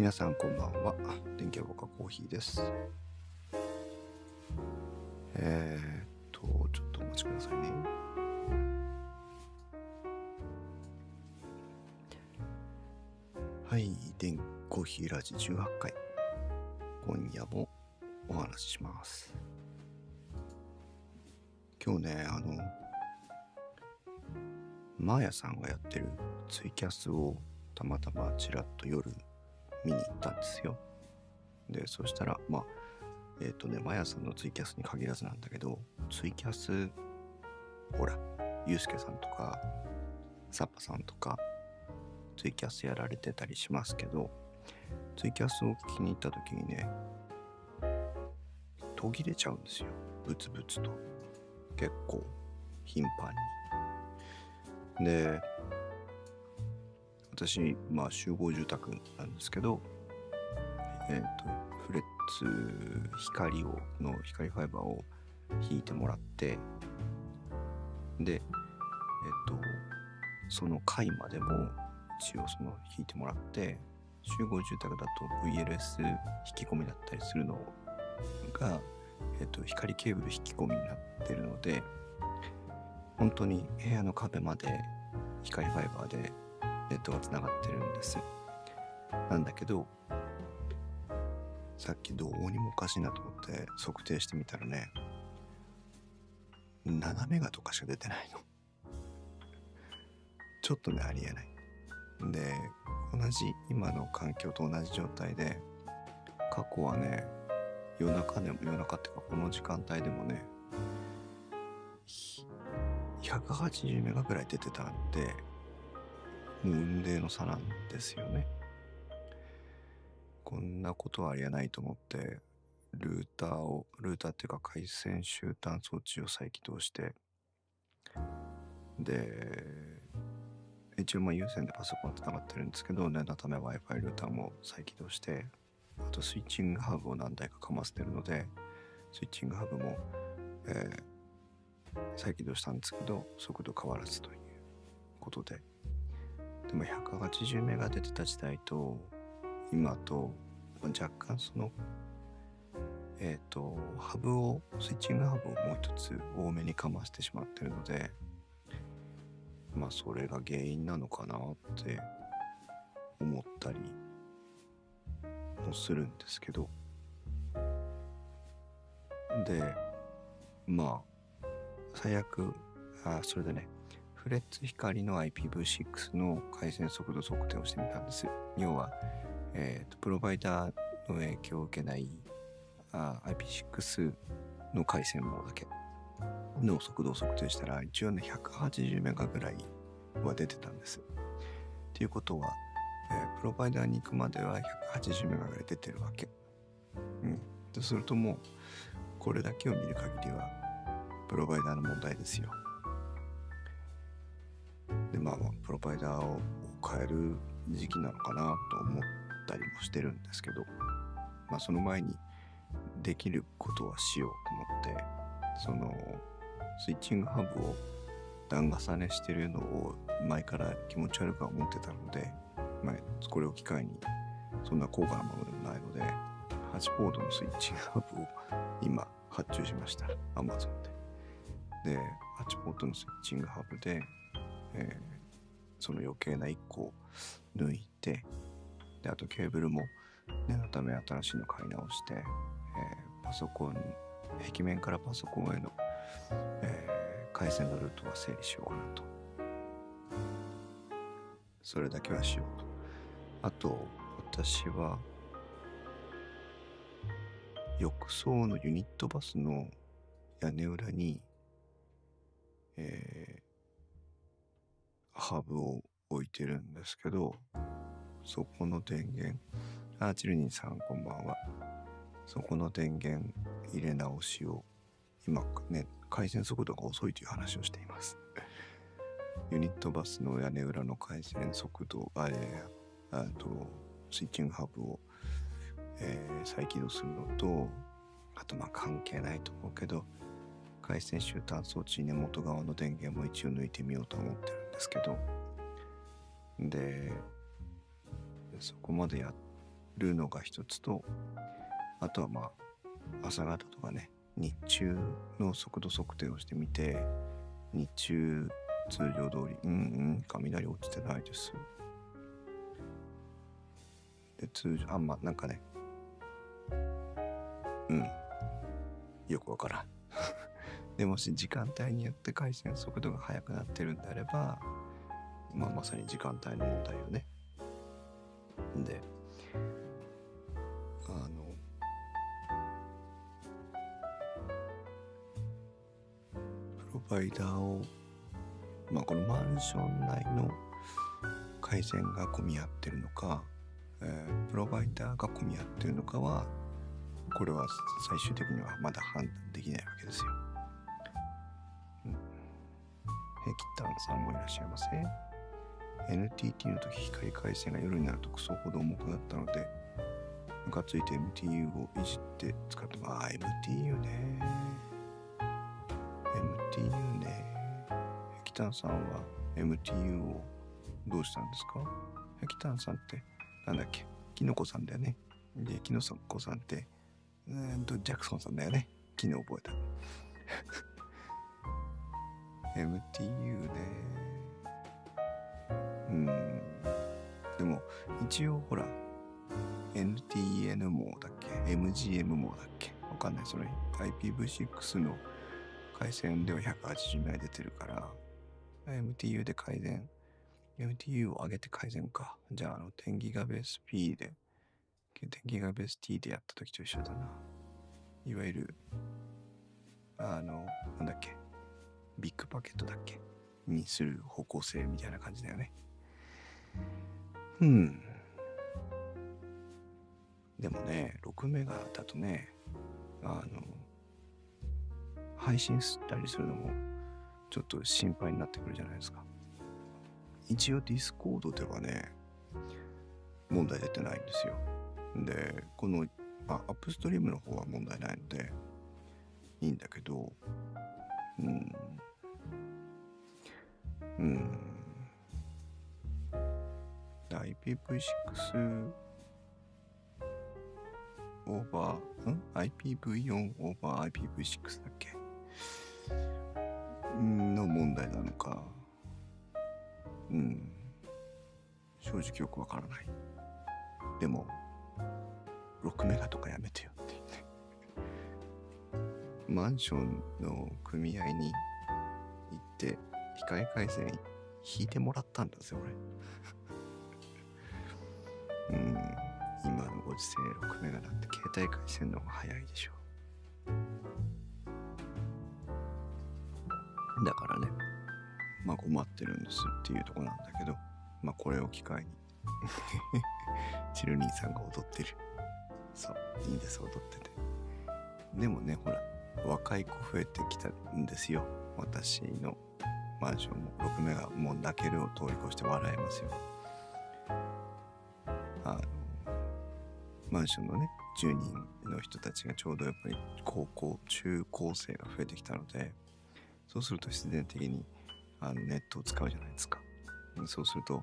皆さんこんばんは。電気屋ボカコーヒーです。えー、っと、ちょっとお待ちくださいね。はい、電コーヒーラジ18回。今夜もお話しします。今日ね、あの、マーヤさんがやってるツイキャスをたまたまちらっと夜見に行ったんですよ。で、そしたら、まあ、えっ、とね、マヤさんのツイキャスに限らずなんだけど、ツイキャス、ほら、ゆうすけさんとか、サッパさんとか、ツイキャスやられてたりしますけど、ツイキャスを聞きに行った時にね、途切れちゃうんですよ。ブツブツと。結構、頻繁に。で、私、まあ、集合住宅なんですけど、えっ、と、フレッツ光を、の光ファイバーを引いてもらって、で、えっ、と、その階までも一応その引いてもらって、集合住宅だと VLS 引き込みだったりするのが、えっ、と、光ケーブル引き込みになってるので、本当に部屋の壁まで光ファイバーでネットがつながってるんです。なんだけど、さっきどうにもおかしいなと思って測定してみたらね、7メガとかしか出てないの。ちょっとね、ありえない。で、同じ今の環境と同じ状態で、過去はね、夜中でも、夜中っていうかこの時間帯でもね、180メガぐらい出てたんで、もう雲泥の差なんですよね。こんなことはありえないと思って、ルーターを、ルーターっていうか回線集端装置を再起動して、で、一応まあ有線でパソコンつながってるんですけど、念のため Wi-Fi ルーターも再起動して、あとスイッチングハブを何台かかませてるので、スイッチングハブも、えー再起動したんですけど、速度変わらずということで。でも180メガ出てた時代と、今と、若干その、えっ、と、ハブを、スイッチングハブをもう一つ多めにかましてしまってるので、まあそれが原因なのかなって思ったりもするんですけど。で、まあ、最悪、あ、それでね、フレッツ光の IPv6 の回線速度測定をしてみたんです。要は、えーと、プロバイダーの影響を受けないあ IP6 の回線網だけの速度を測定したら、一応ね、180メガぐらいは出てたんです。っていうことは、えープロバイダーに行くまでは180メガぐらい出てるわけ。うん。とするともう、これだけを見る限りは、プロバイダーの問題ですよ。で、まあまあ、プロバイダーを変える時期なのかなと思ったりもしてるんですけど、まあその前にできることはしようと思って、その、スイッチングハブを段重ねしてるのを前から気持ち悪くは思ってたので、まあ、これを機会にそんな高価なものでもないので、8ポートのスイッチングハブを今発注しました。Amazon で。で、8ポートのスイッチングハブで、えーその余計な1個を抜いて、で、あとケーブルも念のため新しいの買い直して、えーパソコン、壁面からパソコンへの、えー回線のルートは整理しようかなと。それだけはしようと。あと、私は、浴槽のユニットバスの屋根裏に、えハブを置いてるんですけど、そこの電源、あ、チルニーさんこんばんは。そこの電源入れ直しを、今ね、回線速度が遅いという話をしています。ユニットバスの屋根裏の回線速度、あれ、あと、スイッチングハブを、えー再起動するのと、あとまあ関係ないと思うけど、回線集端装置根元側の電源も一応抜いてみようと思ってるんですけど、で、そこまでやるのが一つとあとはまあ朝方とかね日中の速度測定をしてみて日中通常通りうんうん雷落ちてないです。で通常あんまなんかねうん。よくわからん。でもし時間帯によって回線速度が速くなってるんであればまあまさに時間帯の問題よねであのプロバイダーをまあこのマンション内の回線が混み合ってるのか、えープロバイダーが混み合ってるのかはこれは最終的にはまだ判断できないわけですよ。キッタンさんもいらっしゃいませ。NTT の時光回線が夜になるとクソほど重くなったのでムカついて MTU をいじって使ってああ MTU ね。MTU ね。ヘキタンさんは MTU をどうしたんですか？ヘキタンさんってなんだっけ？キノコさんだよね。でキノコさんってうんとジャクソンさんだよね。昨日覚えた。MTU ね。うん。でも一応ほら NTN 網だっけ？MGM 網だっけ？わかんない。それ IPv6 の回線では180枚出てるから MTU で改善。MTU を上げて改善か。じゃああの 10GBP で 10GBP でやった時と一緒だな。いわゆるあのなんだっけ？ビッグパケットだっけ？にする方向性みたいな感じだよね。うん。でもね6メガだとねあの配信したりするのもちょっと心配になってくるじゃないですか。一応ディスコードではね問題出てないんですよ。でこのあアップストリームの方は問題ないのでいいんだけどうん。うん IPv6 over、ん ?IPv4 over IPv6 だっけ？の問題なのか。うん。正直よくわからない。でも、6メガとかやめてよって言って。マンションの組合に行って、控え回線引いてもらったんだぜ、俺。うん。今のご時世6メガなんて携帯回線の方が早いでしょ。だからね。まあ困ってるんですっていうとこなんだけど。まあこれを機会に。チルニーさんが踊ってる。そう。いいんです踊ってて。でもねほら若い子増えてきたんですよ。私の。マンションも6メガもう泣けるを通り越して笑えますよ。あのマンションのね10人の人たちがちょうどやっぱり高校中高生が増えてきたのでそうすると必然的にあのネットを使うじゃないですか。そうすると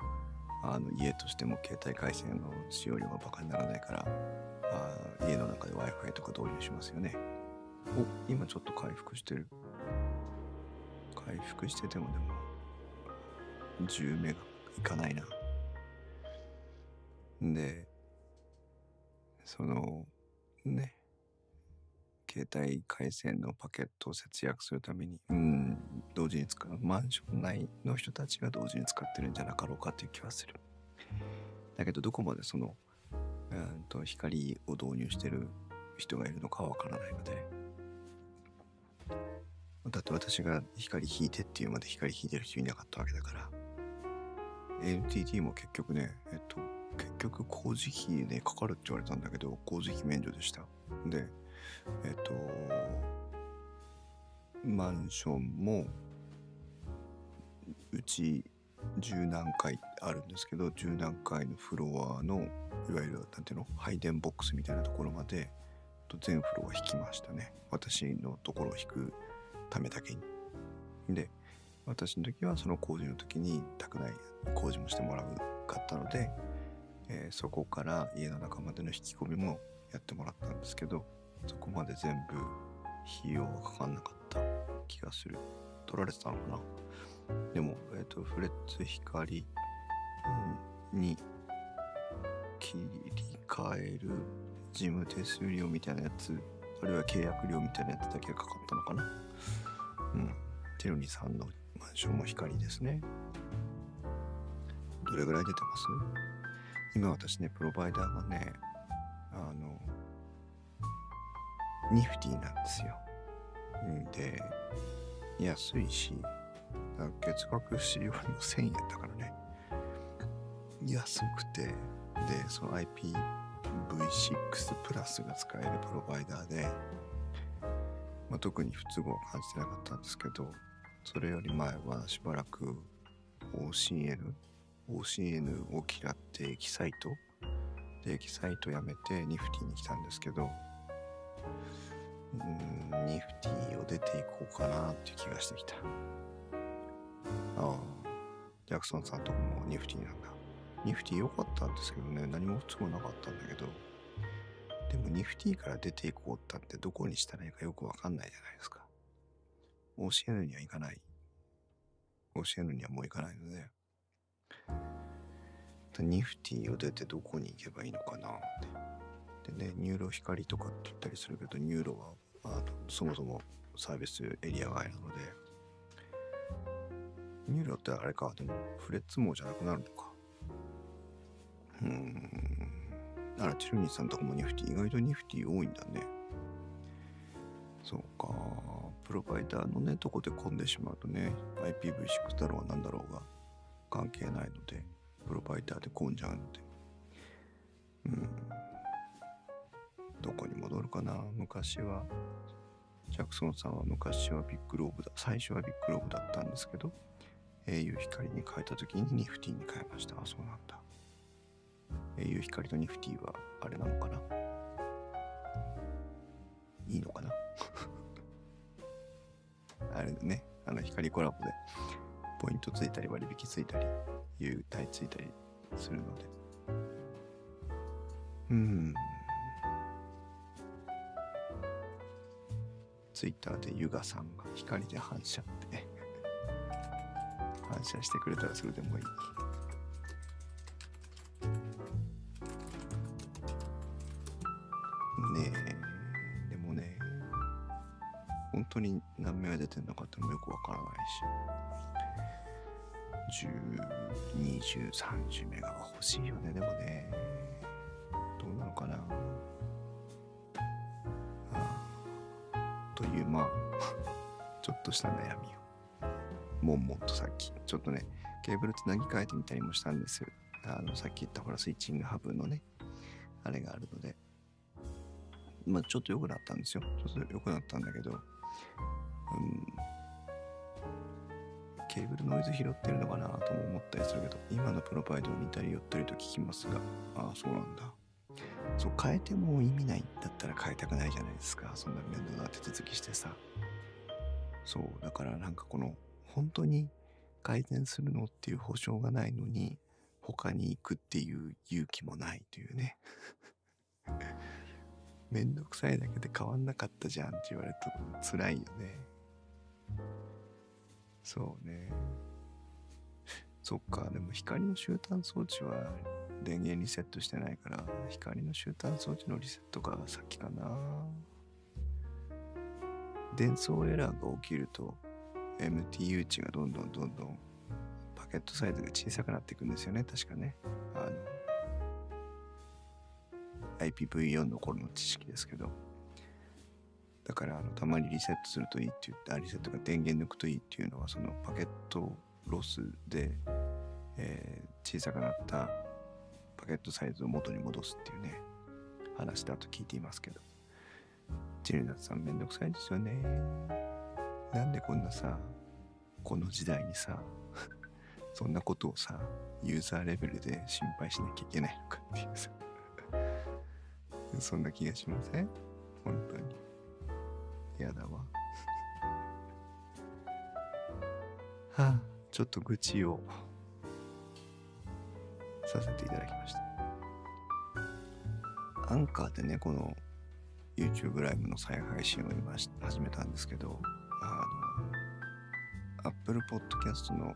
あの家としても携帯回線の使用量がバカにならないからあ家の中で w i f i とか導入しますよね。お今ちょっと回復してる。回復しててもでも10メガいかないな。でそのね携帯回線のパケットを節約するためにうん同時に使うマンション内の人たちが同時に使ってるんじゃなかろうかという気はする。だけどどこまでそのうんと光を導入してる人がいるのかはわからないので。だって私が光引いてっていうまで光引いてる人いなかったわけだから。NTT も結局ねえっと結局工事費ねかかるって言われたんだけど工事費免除でした。でえっとマンションもうち十何階あるんですけど十何階のフロアのいわゆるなんていうの配電ボックスみたいなところまで全フロア引きましたね。私のところを引くためだけに。で私の時はその工事の時に宅内工事もしてもらうかったのでえーそこから家の中までの引き込みもやってもらったんですけどそこまで全部費用がかかんなかった気がする。取られてたのかな。でも、えっとフレッツ光うんに切り替える事務手数料みたいなやつあるいは契約料みたいなやつだけがかかったのかな。テルニさんのマンションも光ですね。どれぐらい出てます？今私ねプロバイダーがねあのニフティなんですよ。で安いし月額使用料1000円だからね。安くて。でその IPv6 プラスが使えるプロバイダーで、まあ、特に不都合は感じてなかったんですけどそれより前はしばらく OCN OCN を嫌ってエキサイトでエキサイトやめてニフティに来たんですけどうーんニフティを出ていこうかなっていう気がしてきた。ああジャクソンさんとこもニフティなんだニフティ良かったんですけどね何も不都合なかったんだけど。でもニフティから出ていこうったってどこにしたらいいかよくわかんないじゃないですか。OCN には行かない。OCN にはもう行かないので。ニフティを出てどこに行けばいいのかなって。でね NURO 光とかって言ったりするけど NURO はあそもそもサービスエリア外なので。 NURO ってあれかでもフレッツ網じゃなくなるのか。うーん。あらチルニーさんとかもニフティ意外とニフティ多いんだね。そうか。プロバイダーのねとこで混んでしまうとね IPv6 だろうが何だろうが関係ないのでプロバイダーで混んじゃうので。うん。どこに戻るかな？昔は。ジャクソンさんは昔はビッグローブだ。最初はビッグローブだったんですけど au 光に変えた時にニフティに変えました。あそうなんだ。au 光とニフティはあれなのかな？いいのかな？あれね。あの光コラボで。ポイントついたり割引ついたり優待ついたりするので。うん。ツイッターでユガさんが光で反射って。反射してくれたらそれでもいい。当に何名が出てんのかってもよくわからないし。10、20、30メガは欲しいよね。でもねどうなのかな。ああというまあ ちょっとした悩みを。もんもんとさっき。ちょっとねケーブルつなぎ替えてみたりもしたんですあのさっき言ったほらスイッチングハブのねあれがあるので。まあちょっと良くなったんですよ。ちょっと良くなったんだけど。うん。ケーブルノイズ拾ってるのかなとも思ったりするけど今のプロバイドに似たり寄ったりと聞きますがああそうなんだ。そう変えても意味ないんだったら変えたくないじゃないですか。そんな面倒な手続きしてさ。そうだからなんかこの本当に改善するのっていう保証がないのに他に行くっていう勇気もないというね。めんどくさいだけで変わんなかったじゃんって言われると辛いよね。そうね。そっか。でも光の終端装置は電源リセットしてないから光の終端装置のリセットが先かな。伝送エラーが起きると MTU 値がどんどんどんどんパケットサイズが小さくなっていくんですよね。確かね。あの IPv4 の頃の知識ですけど。だからあのたまにリセットするといいって言ってリセットが電源抜くといいっていうのはそのパケットロスで、えー小さくなったパケットサイズを元に戻すっていうね話だと聞いていますけど。ジルナさんめんどくさいですよね。なんでこんなさこの時代にさそんなことをさユーザーレベルで心配しなきゃいけないのかっていうさ。そんな気がしません？本当に。やだわ。は あちょっと愚痴をさせていただきました。アンカーでね、この YouTube ライブの再配信を今始めたんですけど、あの、Apple Podcast の、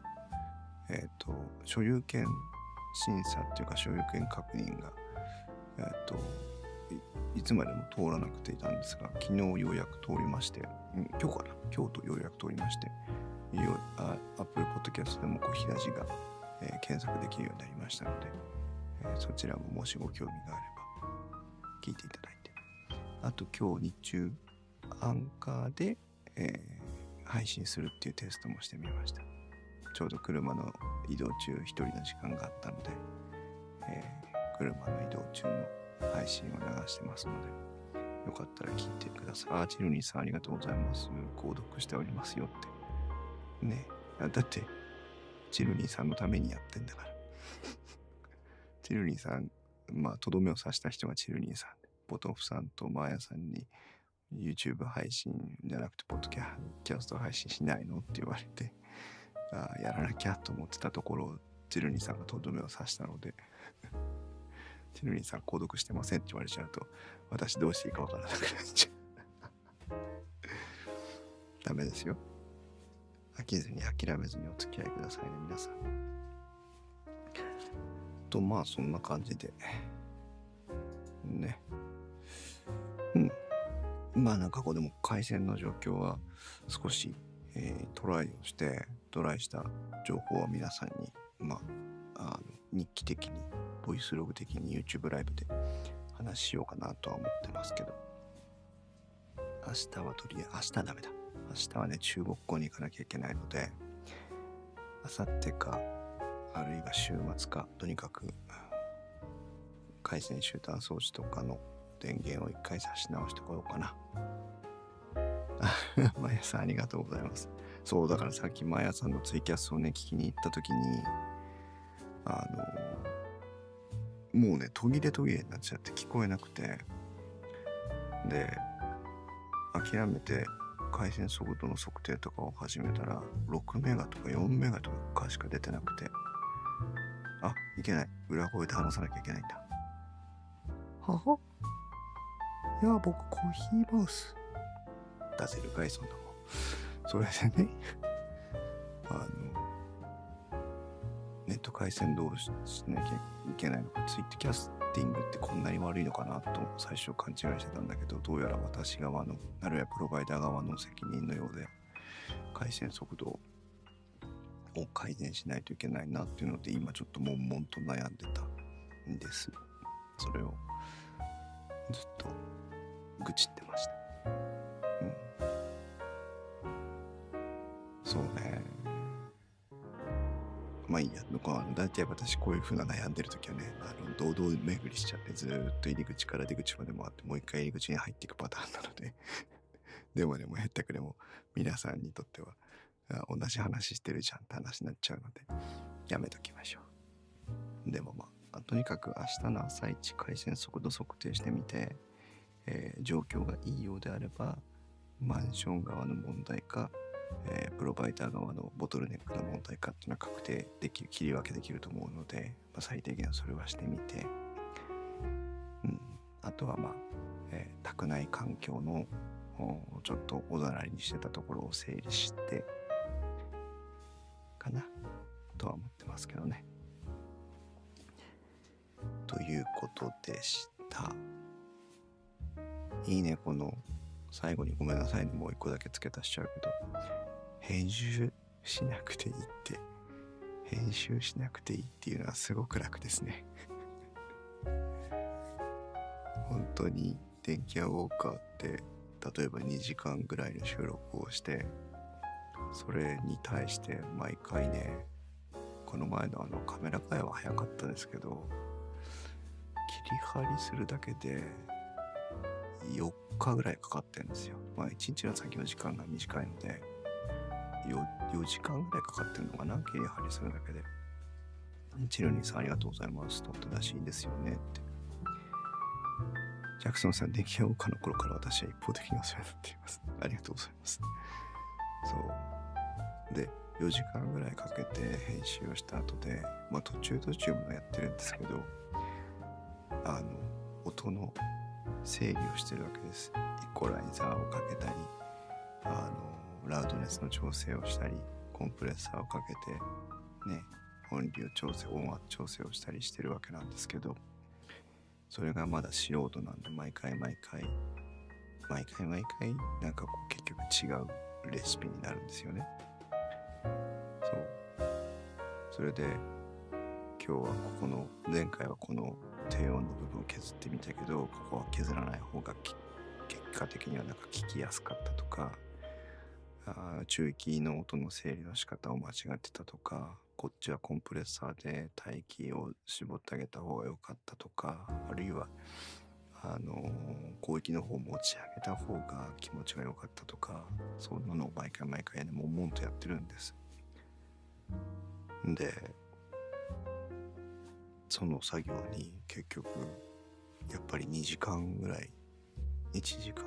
えっ、と、所有権審査っていうか所有権確認が、えっ、とい、つまでも通らなくていたんですが、昨日ようやく通りまして、今日かな？今日とようやく通りまして、Apple Podcast でも小平寺が、えー検索できるようになりましたので、えーそちらももしご興味があれば聞いていただいて。あと今日日中アンカーで、えー配信するっていうテストもしてみました。ちょうど車の移動中一人の時間があったので、え車の移動中の配信を流してますのでよかったら聞いてください。あチルニーさんありがとうございます。購読しておりますよって。ね。あだってチルニーさんのためにやってんだから。チルニーさんまあとどめを刺した人がチルニーさんでポトフさんとマーヤさんに YouTube 配信じゃなくてポッドキャスト配信しないのって言われてあーやらなきゃと思ってたところチルニーさんがとどめを刺したのでチルニーさん購読してませんって言われちゃうと私どうしていいかわからなくなっちゃう。ダメですよ。飽きずに諦めずにお付き合いくださいね皆さん。とまあそんな感じで。ね。うん。まあなんかここでも回線の状況は少し、えートライをしてトライした情報は皆さんにまああの日記的にボイスログ的に YouTube ライブで話しようかなとは思ってますけど明日はとりあえず明日はダメだ明日はね中国語に行かなきゃいけないので明後日かあるいは週末かとにかく回線集端装置とかの電源を一回差し直してこようかな。あマヤさんありがとうございます。そう、だからさっきマヤさんのツイキャスをね、聞きに行った時に、あの、もうね、途切れ途切れになっちゃって聞こえなくて、で、諦めて回線速度の測定とかを始めたら、6メガとか4メガとかしか出てなくて、あ、いけない。裏声で話さなきゃいけないんだ。ははいや、僕、コーヒーマウス。出せるかい、そんなもん。それでね、回線どうしなきゃいけないのか、ツイットキャスティングってこんなに悪いのかなと最初勘違いしてたんだけど、どうやら私側の、あるいはプロバイダー側の責任のようで、回線速度を改善しないといけないなっていうので、今ちょっと悶々と悩んでたんです。それをずっと愚痴ってました。うん。そうね。まあいいや、こう大体私こういう風な悩んでる時はね、あの堂々巡りしちゃってずっと入り口から出口まで回ってもう一回入り口に入っていくパターンなので でもね、もうへったくれも皆さんにとっては同じ話してるじゃんって話になっちゃうのでやめときましょう。でもまあ、とにかく明日の朝一回線速度測定してみて、えー状況がいいようであればマンション側の問題か、えープロバイダー側のボトルネックの問題かっていうのは確定できる切り分けできると思うので、まあ、最低限それはしてみて、うん、あとはまあ、えー宅内環境のちょっとおざなりにしてたところを整理してかなとは思ってますけどね。ということでした。いいね、この最後にごめんなさいね、もう一個だけ付け足しちゃうけど、編集しなくていいって、編集しなくていいっていうのはすごく楽ですね。本当に電気屋ウォーカーって、例えば2時間ぐらいの収録をして、それに対して毎回ね、この前のあのカメラ替えは早かったですけど、切り張りするだけで4日ぐらいかかってるんですよ。まあ1日の先の時間が短いので 4, 4時間ぐらいかかってるのかな？切り張りするだけで。チルニーさんありがとうございます。とって出しいいですよねって。ジャクソンさん、出来屋岡の頃から私は一方的にお世話になっています。ありがとうございます。そう。で、4時間ぐらいかけて編集をした後で、まあ途中途中もやってるんですけど、あの、音の整理をしてるわけです。イコライザーをかけたりあのラウドネスの調整をしたりコンプレッサーをかけてね音量調整音圧調整をしたりしてるわけなんですけどそれがまだ素人なんで毎回毎回毎回毎回なんかこう結局違うレシピになるんですよね。そう。それで今日はここの前回はこの低音の部分を削ってみたけどここは削らない方が結果的にはなんか聞きやすかったとかあ中域の音の整理の仕方を間違ってたとかこっちはコンプレッサーで帯域を絞ってあげた方が良かったとかあるいはあの広域の方を持ち上げた方が気持ちが良かったとかそんなのを毎回毎回ねもんもんとやってるんです。でその作業に結局やっぱり2時間ぐらい1時間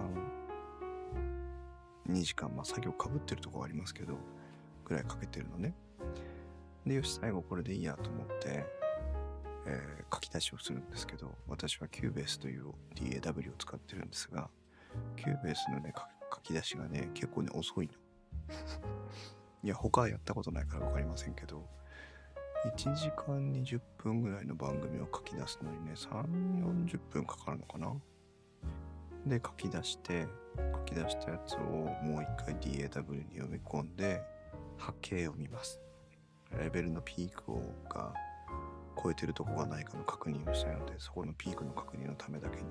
2時間まあ作業かぶってるとこありますけどぐらいかけてるのね。でよし最後これでいいやと思って、えー、書き出しをするんですけど私は Cubase という DAW を使ってるんですが Cubase のね書き出しがね結構ね遅いの。いや他はやったことないから分かりませんけど1時間20分ぐらいの番組を書き出すのにね3 4 0分かかるのかな。で書き出して書き出したやつをもう一回 DAW に読み込んで波形を見ます。レベルのピークをが超えてるとこがないかの確認をしたいのでそこのピークの確認のためだけに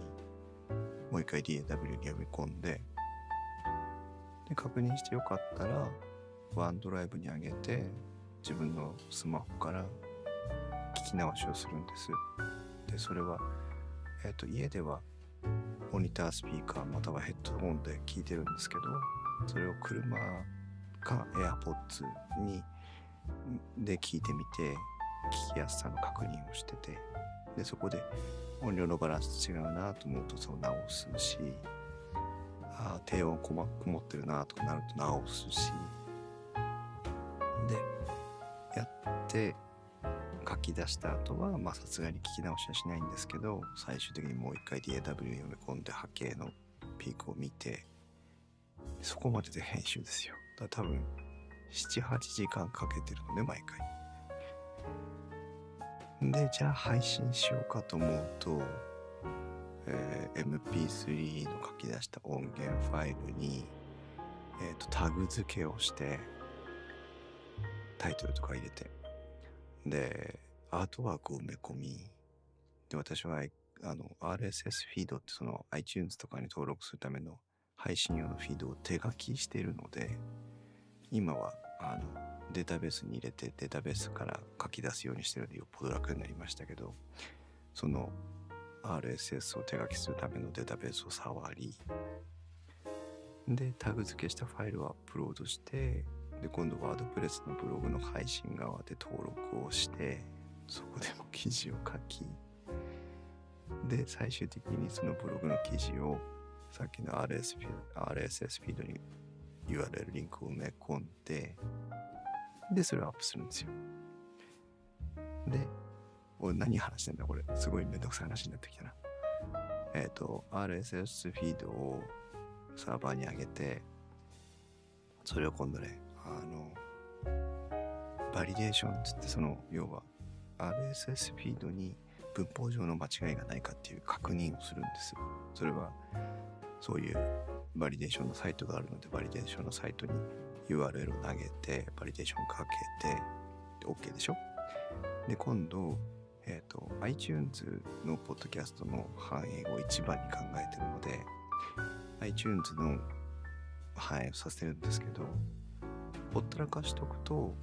もう一回 DAW に読み込んでで確認してよかったらワンドライブに上げて自分のスマホから聞き直しをするんです。で、それは、えっ、ー、と、家ではモニタースピーカーまたはヘッドホンで聞いてるんですけど、それを車か AirPods にで聞いてみて、聞きやすさの確認をしてて、で、そこで音量のバランス違うなと思うとそう直すし、あ低音こもってるなとかなると直すし、やって書き出した後はまあさすがに聞き直しはしないんですけど最終的にもう一回 DAW 読み込んで波形のピークを見てそこまでで編集ですよ。だから多分78時間かけてるのね毎回。でじゃあ配信しようかと思うと、えー、MP3 の書き出した音源ファイルに、えーとタグ付けをしてタイトルとか入れて。でアートワークを埋め込み。で私はあの RSS フィードってその iTunes とかに登録するための配信用のフィードを手書きしているので今はあのデータベースに入れてデータベースから書き出すようにしてるのでよっぽど楽になりましたけどその RSS を手書きするためのデータベースを触りでタグ付けしたファイルをアップロードしてで今度ワードプレスのブログの配信側で登録をしてそこでも記事を書きで最終的にそのブログの記事をさっきの RS RSS フィードに URL リンクを埋め込んででそれをアップするんですよ。で俺何話してんだこれ。すごいめんどくさい話になってきたな。えっ、ー、と RSS フィードをサーバーに上げてそれを今度ねあのバリデーションっつってその要は RSS フィードに文法上の間違いがないかっていう確認をするんですそれはそういうバリデーションのサイトがあるのでバリデーションのサイトに URL を投げてバリデーションかけてで OK でしょ？で今度えっ、ー、と iTunes のポッドキャストの反映を一番に考えてるので iTunes の反映をさせるんですけどほったらかしとくと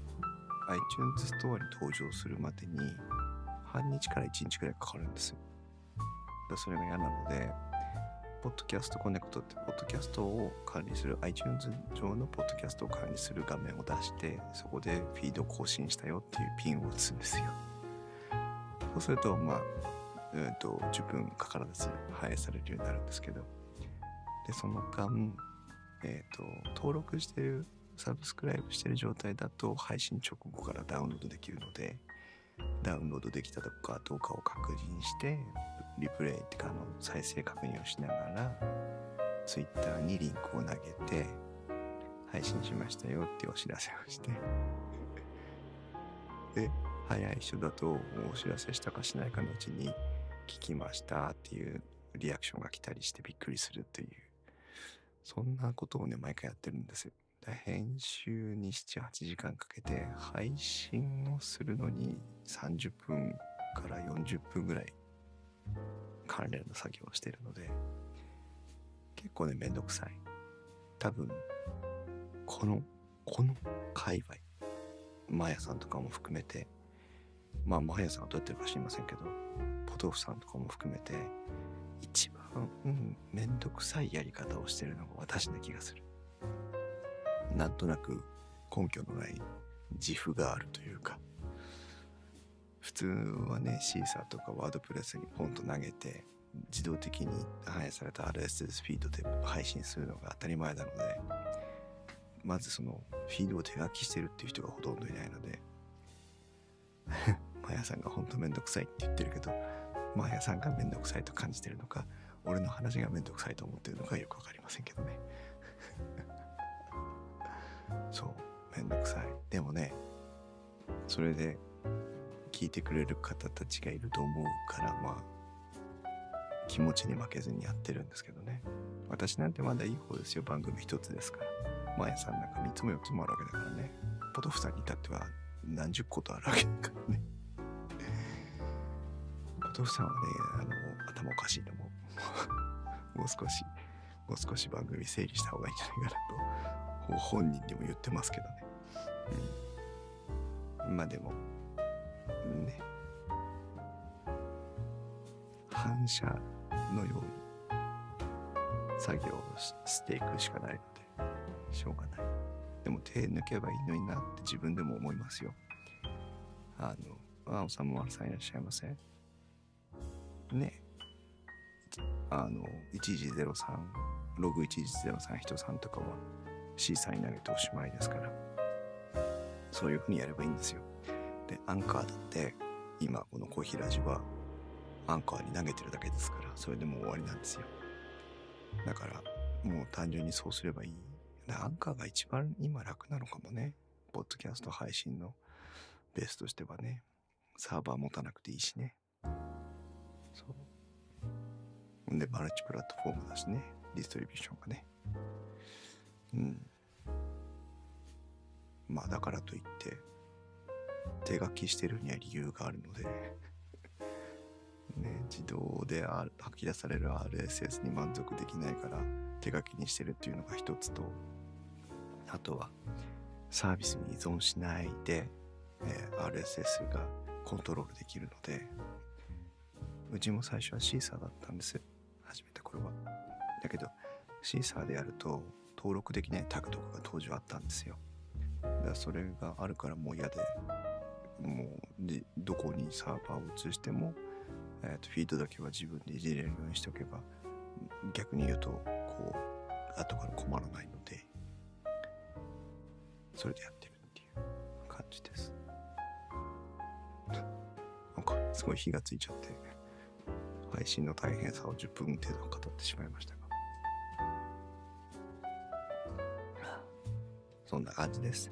iTunes ストアに登場するまでに半日から1日くらいかかるんですよ。それが嫌なので、ポッドキャストコネクトってポッドキャストを管理する iTunes 上のポッドキャストを管理する画面を出してそこでフィード更新したよっていうピンを打つんですよ。そうするとまあ、えーと、10分かからず反映されるようになるんですけどでその間、えーと登録してるサブスクライブしてる状態だと配信直後からダウンロードできるのでダウンロードできたかどうかを確認してリプレイってかの再生確認をしながら Twitter にリンクを投げて配信しましたよってお知らせをして。で早い人だとお知らせしたかしないかのうちに聞きましたっていうリアクションが来たりしてびっくりするっていう。そんなことをね毎回やってるんですよ。編集に78時間かけて配信をするのに30分から40分ぐらい関連の作業をしてるので結構ねめんどくさい。多分このこの界隈マヤさんとかも含めてまあマヤさんはどうやってるか知りませんけどポトフさんとかも含めて一番、うん、めんどくさいやり方をしてるのが私な気がする。なんとなく根拠のない自負があるというか普通はねシーサーとかワードプレスにポンと投げて自動的に反映された RSS フィードで配信するのが当たり前なのでまずそのフィードを手書きしてるっていう人がほとんどいないので マヤさんがほんとめんどくさいって言ってるけどマヤさんがめんどくさいと感じてるのか俺の話がめんどくさいと思ってるのかよくわかりませんけどね。そうめんどくさい。でもねそれで聞いてくれる方たちがいると思うからまあ気持ちに負けずにやってるんですけどね。私なんてまだいい方ですよ。番組一つですから。マヤさんなんか3つも4つもあるわけだからね。ポトフさんに至っては何十個とあるわけだからね。ポトフさんはねあの頭おかしいのももう少しもう少し番組整理した方がいいんじゃないかなと本人にも言ってますけどね、うん、まあでもね。反射のように作業をしていくしかないのでしょうがない。でも手抜けばいいのになって自分でも思いますよ。あのあおさんもさんいらっしゃいませね。あの1103ログ1103人さんとかは C さんに投げておしまいですから。そういうふうにやればいいんですよ。でアンカーだって今このコーヒーラジはアンカーに投げてるだけですからそれでもう終わりなんですよ。だからもう単純にそうすればいい。アンカーが一番今楽なのかもね。ポッドキャスト配信のベースとしてはね。サーバー持たなくていいしね。そう。でマルチプラットフォームだしね。ディストリビューションがね。うん。まあだからといって手書きしてるには理由があるのでね、自動で吐き出される RSS に満足できないから手書きにしてるっていうのが一つとあとはサービスに依存しないで、えー、RSS がコントロールできるのでうちも最初はシーサーだったんです始めた頃は。だけどシーサーでやると登録できないタグとかが当時はあったんですよ。だそれがあるからもう嫌でもうでどこにサーバーを移してもえーと、フィードだけは自分でいじれるようにしておけば逆に言うとこう後から困らないのでそれでやってるっていう感じです。なんかすごい火がついちゃって配信の大変さを10分程度語ってしまいました。そんな感じです。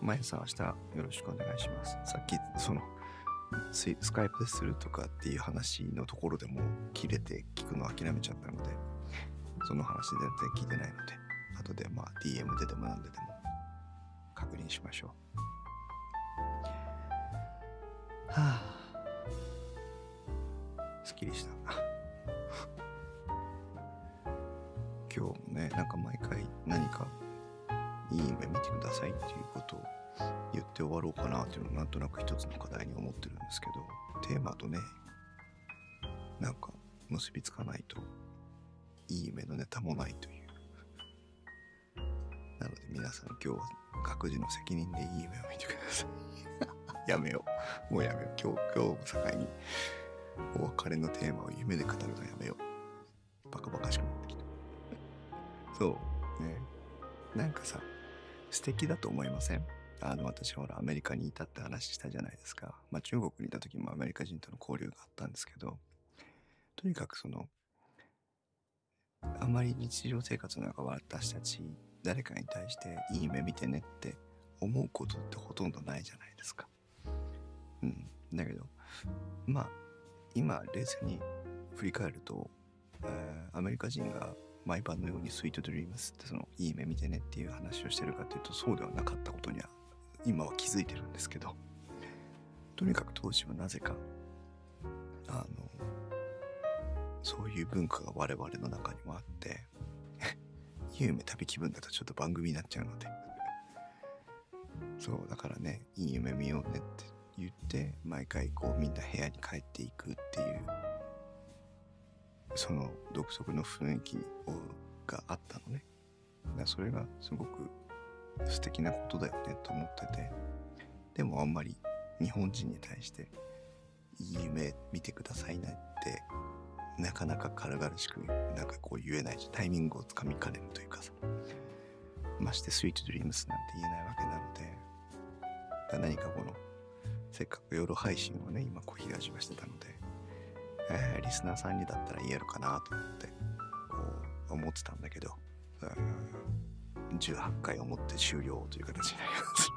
まゆさん明日よろしくお願いします。さっきそのスカイプでするとかっていう話のところでも切れて聞くの諦めちゃったのでその話全然聞いてないので後でまあ DM ででもなんででも確認しましょう。はあ。すっきりした。今日もねなんか毎回何かいい夢見てください。っていうことを言って終わろうかなっていうのをなんとなく一つの課題に思ってるんですけどテーマとねなんか結びつかないといい夢のネタもないというなので皆さん今日は各自の責任でいい夢を見てください。やめよう。もうやめよう今日今日を境にお別れのテーマを夢で語るのやめよう。バカバカしくなってきた。そう。ね。なんかさ素敵だと思いません？あの私ほらアメリカにいたって話したじゃないですか、まあ、中国にいた時もアメリカ人との交流があったんですけどとにかくそのあまり日常生活の中は私たち誰かに対していい夢見てねって思うことってほとんどないじゃないですか。うん、だけどまあ今冷静に振り返ると、えー、アメリカ人が毎晩のようにスイートドリームスってそのいい夢見てねっていう話をしてるかというとそうではなかったことには今は気づいてるんですけどとにかく当時はなぜかあのそういう文化が我々の中にもあっていい 夢旅気分だとちょっと番組になっちゃうので。そうだからねいい夢見ようねって言って毎回こうみんな部屋に帰っていくっていうその独特の雰囲気をがあったのね。だそれがすごく素敵なことだよねと思ってて。でもあんまり日本人に対していい夢見てくださいねってなかなか軽々しくなんかこう言えないしタイミングをつかみかねるというかさ。ましてスイートドリームスなんて言えないわけなので。何かこのせっかく夜配信をね今小東がしてたので、えー、リスナーさんにだったら言えるかなと思ってこう思ってたんだけどうん18回思って終了という形になります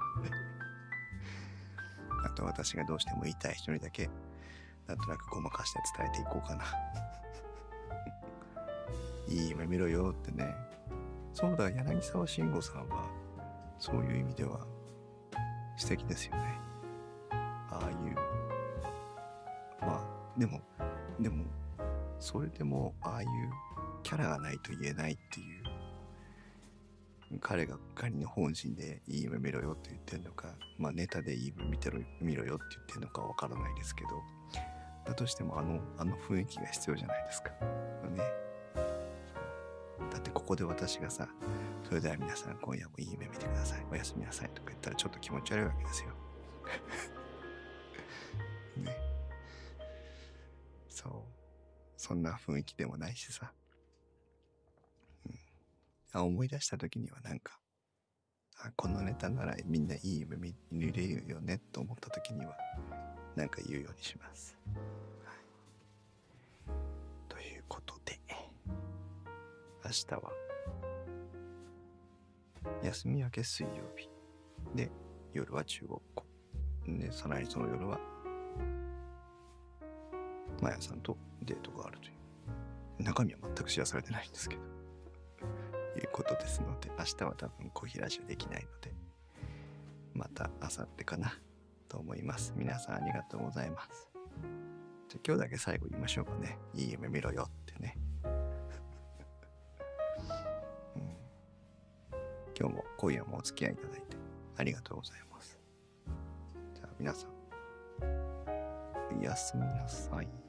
あと私がどうしても言いたい人にだけなんとなくごまかして伝えていこうかな。いい夢見ろよってね。そうだ、柳沢慎吾さんは、そういう意味では素敵ですよね。ああいう。まあ、でも、でも、それでも、ああいうキャラがないと言えないっていう彼が仮に本心でいい夢見ろよって言ってんのか、まあネタでいい夢見てろ見ろよって言ってんのかわからないですけど、だとしてもあの、あの雰囲気が必要じゃないですか。ね。だってここで私がさ、それでは皆さん今夜もいい夢見てください。おやすみなさいとか言ったらちょっと気持ち悪いわけですよ。そんな雰囲気でもないしさ。うん、あ思い出した時にはなんか、あ、このネタならみんないい夢見れるよねと思った時には、なんか言うようにします。はい、ということで明日は休み明け水曜日で夜は中国語でさらにその夜はマヤさんとデートがあるという中身は全く知らされてないんですけどいうことですので明日は多分小平しできないのでまた明後日かなと思います。皆さんありがとうございます。じゃ今日だけ最後言いましょうかね。いい夢見ろよってね。うん、今日も今夜もお付き合いいただいてありがとうございます。じゃあ皆さん、おやすみなさい。